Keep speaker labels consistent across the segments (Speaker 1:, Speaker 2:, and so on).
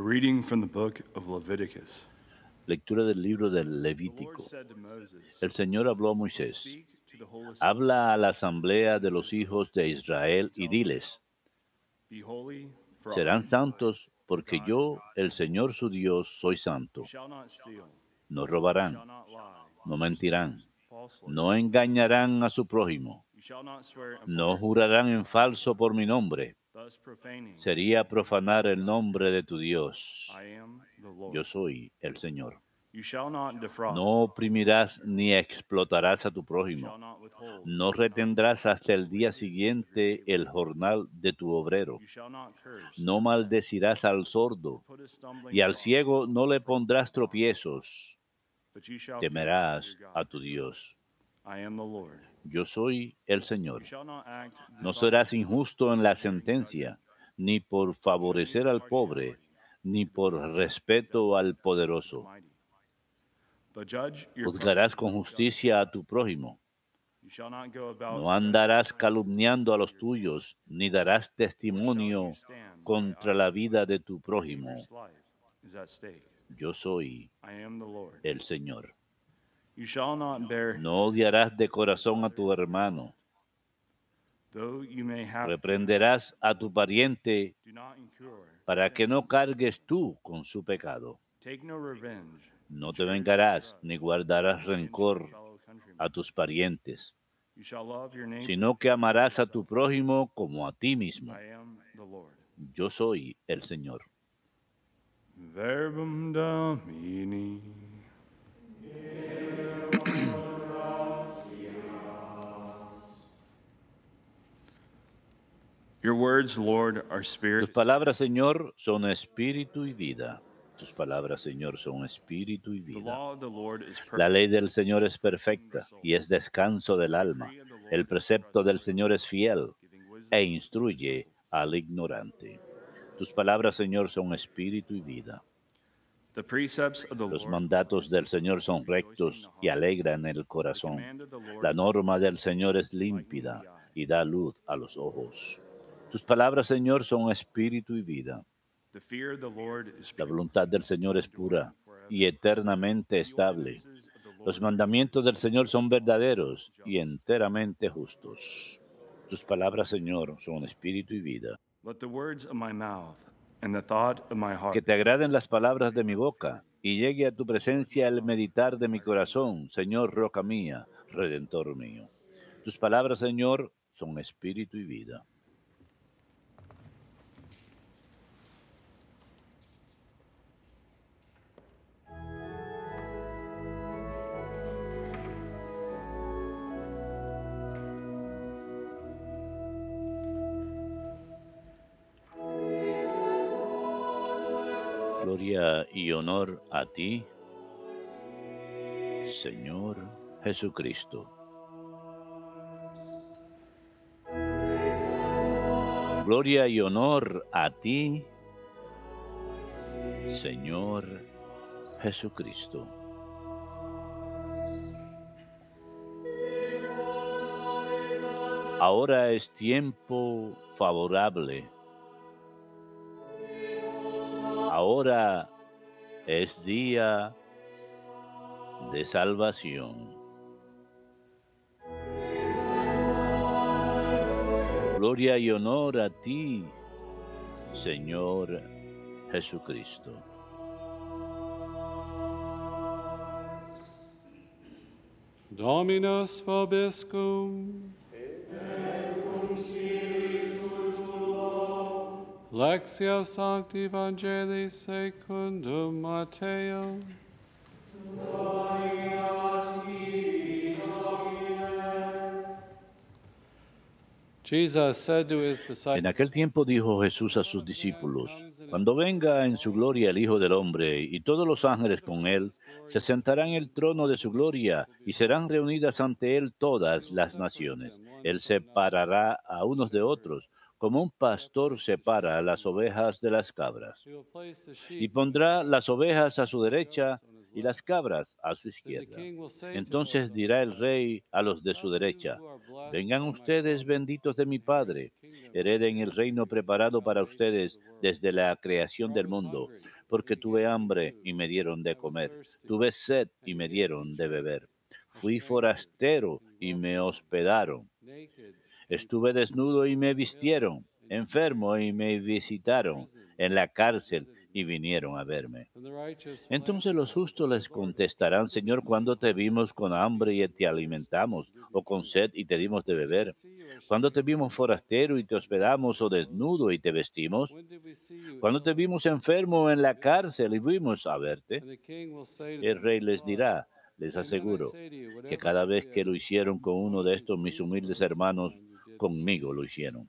Speaker 1: A reading from the book of Leviticus.
Speaker 2: Lectura del libro del Levítico. El Señor habló a Moisés, habla a la asamblea de los hijos de Israel y diles, serán santos porque yo, el Señor su Dios, soy santo. No robarán, no mentirán, no engañarán a su prójimo, no jurarán en falso por mi nombre. Sería profanar el nombre de tu Dios. Yo soy el Señor. No oprimirás ni explotarás a tu prójimo. No retendrás hasta el día siguiente el jornal de tu obrero. No maldecirás al sordo, y al ciego no le pondrás tropiezos. Temerás a tu Dios. Yo soy el Señor. No serás injusto en la sentencia, ni por favorecer al pobre, ni por respeto al poderoso. Juzgarás con justicia a tu prójimo. No andarás calumniando a los tuyos, ni darás testimonio contra la vida de tu prójimo. Yo soy el Señor.
Speaker 1: You shall not bear,
Speaker 2: No odiarás de corazón a tu hermano.
Speaker 1: though you may have,
Speaker 2: Reprenderás a tu pariente para que no cargues tú con su pecado.
Speaker 1: Take no revenge.
Speaker 2: No te vengarás ni guardarás rencor a tus parientes, sino que amarás a tu prójimo como a ti mismo. Yo soy el Señor.
Speaker 1: Verbum Domini. Your words, Lord, are spirit.
Speaker 2: Tus palabras, Señor, son espíritu y vida. Tus palabras, Señor, son espíritu y
Speaker 1: The
Speaker 2: vida. La ley del Señor es perfecta y es descanso del alma. El precepto del Señor es fiel e instruye al ignorante. Tus palabras, Señor, son espíritu y vida. Los mandatos del Señor son rectos y alegran el corazón. La norma del Señor es límpida y da luz a los ojos. Tus palabras, Señor, son espíritu y vida. La voluntad del Señor es pura y eternamente estable. Los mandamientos del Señor son verdaderos y enteramente justos. Tus palabras, Señor, son espíritu y vida. Que te agraden las palabras de mi boca y llegue a tu presencia el meditar de mi corazón, Señor, roca mía, redentor mío. Tus palabras, Señor, son espíritu y vida. Gloria y honor a ti, Señor Jesucristo. Gloria y honor a ti, Señor Jesucristo. Ahora es tiempo favorable. Ahora es día de salvación. Gloria y honor a ti, Señor Jesucristo.
Speaker 3: Dominus vobiscum. Lectio Sancti Evangelii secundum Mateo.
Speaker 2: En aquel tiempo dijo Jesús a sus discípulos, cuando venga en su gloria el Hijo del Hombre y todos los ángeles con él, se sentarán en el trono de su gloria y serán reunidas ante él todas las naciones. Él separará a unos de otros, como un pastor separa las ovejas de las cabras. Y pondrá las ovejas a su derecha y las cabras a su izquierda. Entonces dirá el rey a los de su derecha, vengan ustedes benditos de mi Padre, hereden el reino preparado para ustedes desde la creación del mundo, porque tuve hambre y me dieron de comer, tuve sed y me dieron de beber, fui forastero y me hospedaron, estuve desnudo y me vistieron, enfermo y me visitaron, en la cárcel y vinieron a verme. Entonces los justos les contestarán, Señor, cuando te vimos con hambre y te alimentamos, o con sed y te dimos de beber? Cuando te vimos forastero y te hospedamos, o desnudo y te vestimos? Cuando te vimos enfermo en la cárcel y fuimos a verte? El rey les dirá, les aseguro, que cada vez que lo hicieron con uno de estos mis humildes hermanos, conmigo lo hicieron.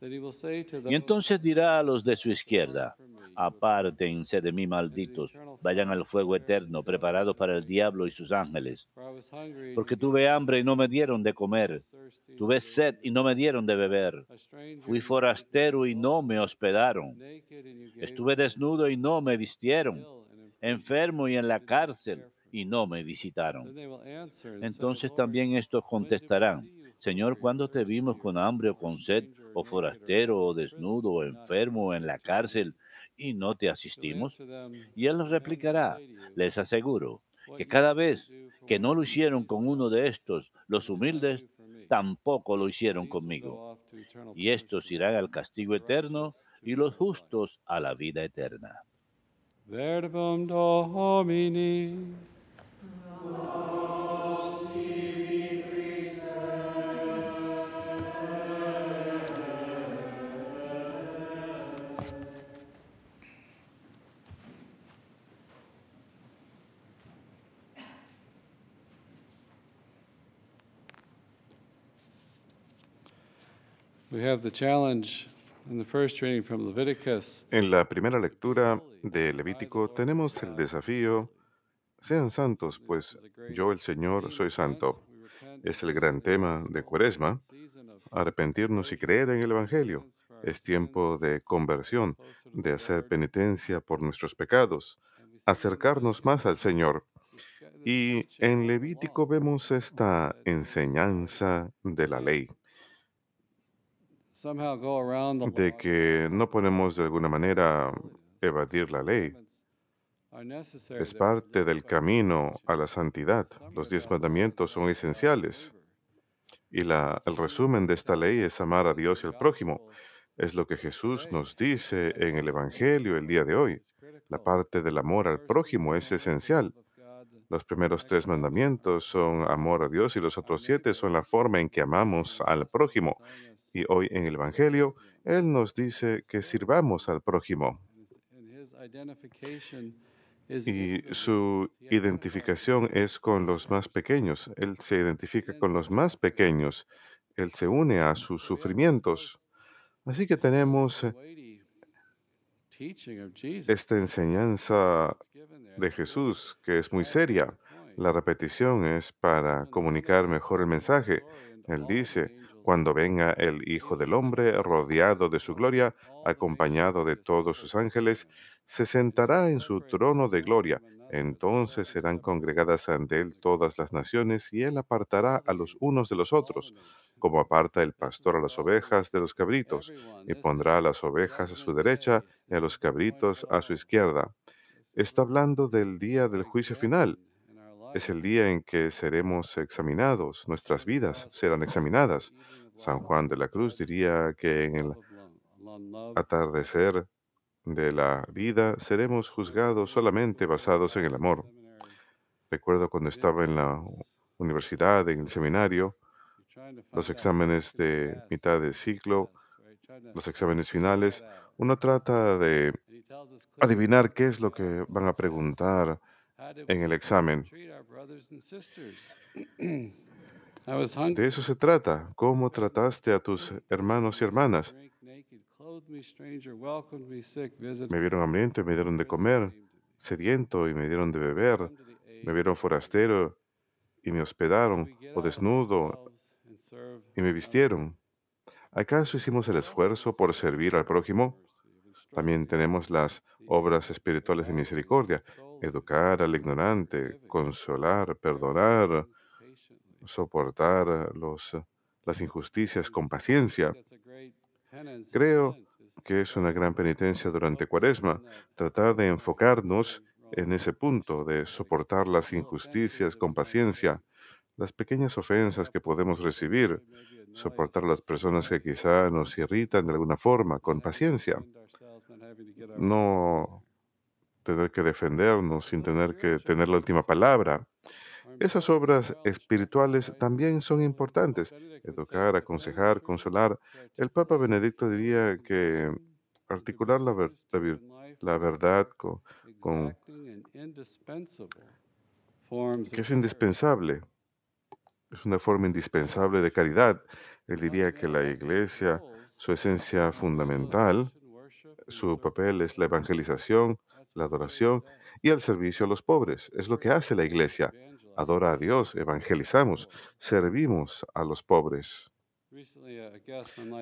Speaker 2: Y entonces dirá a los de su izquierda, apártense de mí, malditos, vayan al fuego eterno preparado para el diablo y sus ángeles. Porque tuve hambre y no me dieron de comer, tuve sed y no me dieron de beber, fui forastero y no me hospedaron, estuve desnudo y no me vistieron, enfermo y en la cárcel y no me visitaron. Entonces también estos contestarán, Señor, ¿cuándo te vimos con hambre o con sed, o forastero, o desnudo, o enfermo, o en la cárcel, y no te asistimos? Y él replicará, les aseguro, que cada vez que no lo hicieron con uno de estos, los humildes, tampoco lo hicieron conmigo. Y estos irán al castigo eterno, y los justos a la vida eterna.
Speaker 4: En la primera lectura de Levítico tenemos el desafío, sean santos, pues yo el Señor soy santo. Es el gran tema de Cuaresma, arrepentirnos y creer en el Evangelio. Es tiempo de conversión, de hacer penitencia por nuestros pecados, acercarnos más al Señor. Y en Levítico vemos esta enseñanza de la ley, de que no podemos de alguna manera evadir la ley. Es parte del camino a la santidad. Los diez mandamientos son esenciales. Y la, el resumen de esta ley es amar a Dios y al prójimo. Es lo que Jesús nos dice en el Evangelio el día de hoy. La parte del amor al prójimo es esencial. Los primeros tres mandamientos son amor a Dios y los otros siete son la forma en que amamos al prójimo. Y hoy en el Evangelio, Él nos dice que sirvamos al prójimo. Y su identificación es con los más pequeños. Él se identifica con los más pequeños. Él se une a sus sufrimientos. Así que tenemos esta enseñanza de Jesús que es muy seria. La repetición es para comunicar mejor el mensaje. Él dice, cuando venga el Hijo del Hombre rodeado de su gloria, acompañado de todos sus ángeles, se sentará en su trono de gloria. Entonces serán congregadas ante él todas las naciones y él apartará a los unos de los otros, como aparta el pastor a las ovejas de los cabritos, y pondrá a las ovejas a su derecha y a los cabritos a su izquierda. Está hablando del día del juicio final. Es el día en que seremos examinados, nuestras vidas serán examinadas. San Juan de la Cruz diría que en el atardecer de la vida seremos juzgados solamente basados en el amor. Recuerdo cuando estaba en la universidad, en el seminario, los exámenes de mitad de ciclo, los exámenes finales, uno trata de adivinar qué es lo que van a preguntar en el examen. De eso se trata. ¿Cómo trataste a tus hermanos y hermanas? Me vieron hambriento y me dieron de comer, sediento y me dieron de beber, me vieron forastero y me hospedaron, o desnudo y me vistieron. ¿Acaso hicimos el esfuerzo por servir al prójimo? También tenemos las obras espirituales de misericordia. educar al ignorante, consolar, perdonar, soportar los, las injusticias con paciencia. Creo que es una gran penitencia durante Cuaresma tratar de enfocarnos en ese punto de soportar las injusticias con paciencia, las pequeñas ofensas que podemos recibir, soportar las personas que quizá nos irritan de alguna forma con paciencia. No tener que defendernos sin tener que tener la última palabra. Esas obras espirituales también son importantes. Educar, aconsejar, consolar. El Papa Benedicto diría que articular la, verdad con, con- que es indispensable, es una forma indispensable de caridad. Él diría que la iglesia, su esencia fundamental, su papel es la evangelización, la adoración y el servicio a los pobres. Es lo que hace la iglesia. Adora a Dios, evangelizamos, servimos a los pobres.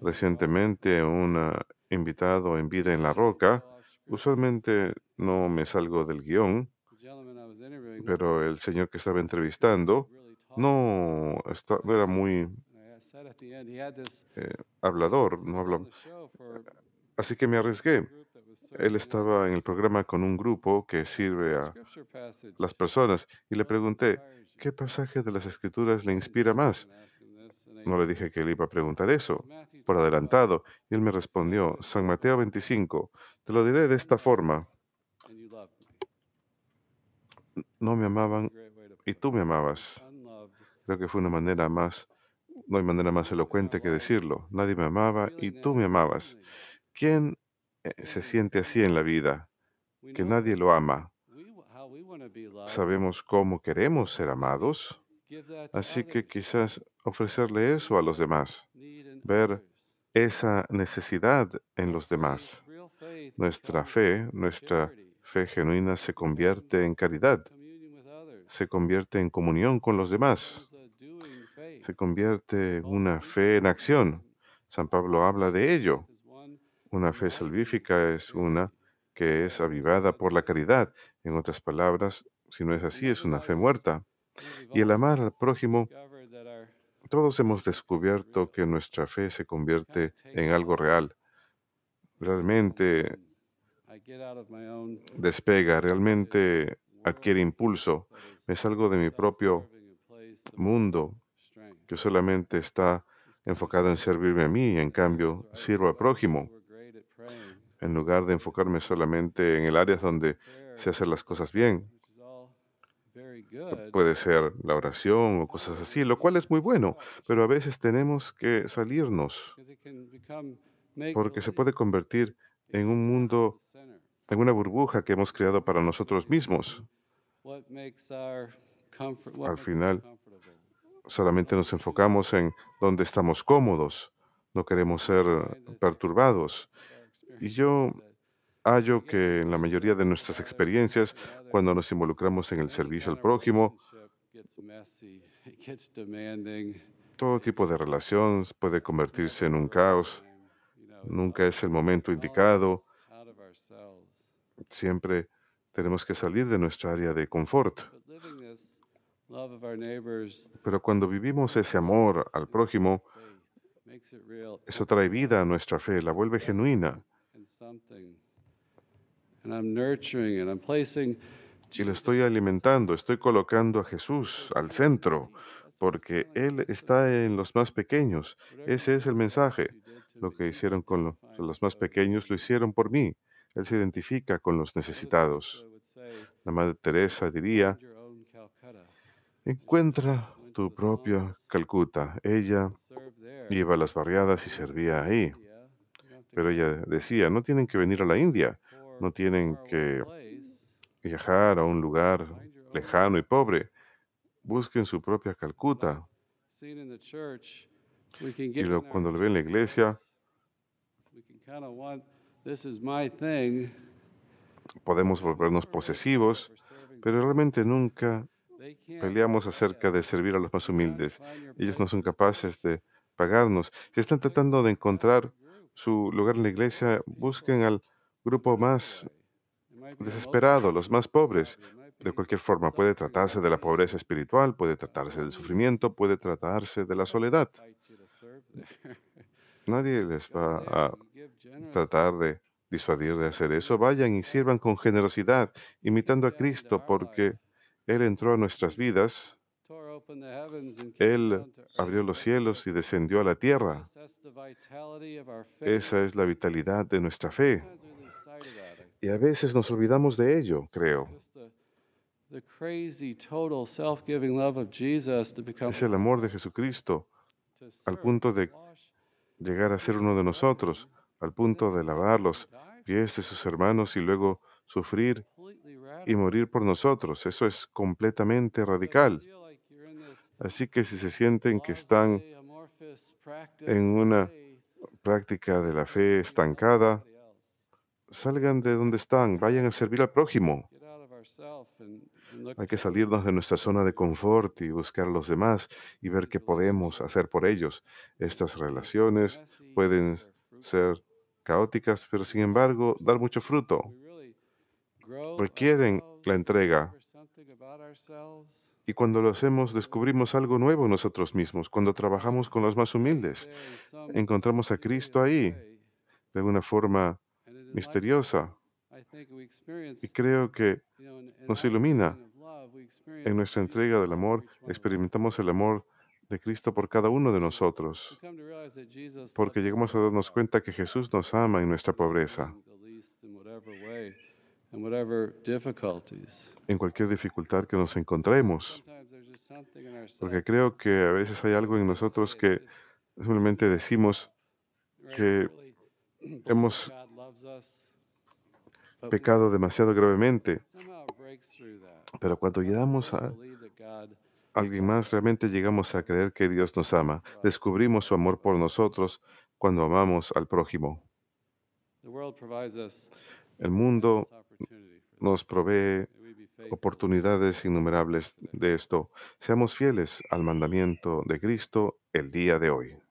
Speaker 4: Recientemente un ah, invitado en Vida en la Roca, usualmente no me salgo del guion, pero el señor que estaba entrevistando no, esta- no era muy eh, hablador, no habla- así que me arriesgué. Él estaba en el programa con un grupo que sirve a las personas y le pregunté, ¿qué pasaje de las escrituras le inspira más? No le dije que él iba a preguntar eso por adelantado y él me respondió, San Mateo 25, te lo diré de esta forma, no me amaban y tú me amabas. Creo que fue una manera más, no hay manera más elocuente que decirlo, nadie me amaba y tú me amabas. ¿Quién se siente así en la vida? Que nadie lo ama. Sabemos cómo queremos ser amados, así que quizás ofrecerle eso a los demás, ver esa necesidad en los demás. Nuestra fe, nuestra fe genuina se convierte en caridad, se convierte en comunión con los demás, se convierte en una fe en acción. San Pablo habla de ello. Una fe salvífica es una que es avivada por la caridad. En otras palabras, si no es así, es una fe muerta. Y el amar al prójimo, todos hemos descubierto que nuestra fe se convierte en algo real. Realmente despega, realmente adquiere impulso. Me salgo de mi propio mundo que solamente está enfocado en servirme a mí y en cambio sirvo al prójimo. En lugar de enfocarme solamente en el área donde se hacen las cosas bien, puede ser la oración o cosas así, lo cual es muy bueno, pero a veces tenemos que salirnos porque se puede convertir en un mundo, en una burbuja que hemos creado para nosotros mismos. Al final, solamente nos enfocamos en donde estamos cómodos, no queremos ser perturbados. Y yo hallo que en la mayoría de nuestras experiencias, cuando nos involucramos en el servicio al prójimo, todo tipo de relación puede convertirse en un caos. Nunca es el momento indicado. Siempre tenemos que salir de nuestra área de confort. Pero cuando vivimos ese amor al prójimo, eso trae vida a nuestra fe, la vuelve genuina. Y lo estoy alimentando, estoy colocando a Jesús al centro, porque Él está en los más pequeños. Ese es el mensaje. Lo que hicieron con lo- los más pequeños lo hicieron por mí. Él se identifica con los necesitados. La Madre Teresa diría, encuentra tu propia Calcuta. Ella iba a las barriadas y servía ahí. Pero ella decía, no tienen que venir a la India, no tienen que viajar a un lugar lejano y pobre. Busquen su propia Calcuta. Y lo- cuando lo ven en la iglesia, podemos volvernos posesivos, pero realmente nunca peleamos acerca de servir a los más humildes. Ellos no son capaces de pagarnos. Si están tratando de encontrar su lugar en la iglesia, busquen al grupo más desesperado, los más pobres. De cualquier forma, puede tratarse de la pobreza espiritual, puede tratarse del sufrimiento, puede tratarse de la soledad. Nadie les va a tratar de disuadir de hacer eso. Vayan y sirvan con generosidad, imitando a Cristo, porque Él entró a nuestras vidas, Él abrió los cielos y descendió a la tierra. Esa es la vitalidad de nuestra fe. Y a veces nos olvidamos de ello, creo. Es el amor de Jesucristo al punto de llegar a ser uno de nosotros, al punto de lavar los pies de sus hermanos y luego sufrir y morir por nosotros. Eso es completamente radical. Así que si se sienten que están en una práctica de la fe estancada, salgan de donde están, vayan a servir al prójimo. Hay que salirnos de nuestra zona de confort y buscar a los demás y ver qué podemos hacer por ellos. Estas relaciones pueden ser caóticas, pero sin embargo dar mucho fruto. Requieren la entrega. Y cuando lo hacemos, descubrimos algo nuevo nosotros mismos. Cuando trabajamos con los más humildes, encontramos a Cristo ahí, de una forma misteriosa. Y creo que nos ilumina. En nuestra entrega del amor, experimentamos el amor de Cristo por cada uno de nosotros, porque llegamos a darnos cuenta que Jesús nos ama en nuestra pobreza, en cualquier dificultad que nos encontremos, porque creo que a veces hay algo en nosotros que simplemente decimos que hemos pecado demasiado gravemente, pero cuando llegamos a alguien más, realmente llegamos a creer que Dios nos ama. Descubrimos su amor por nosotros cuando amamos al prójimo. El mundo nos provee oportunidades innumerables de esto. Seamos fieles al mandamiento de Cristo el día de hoy.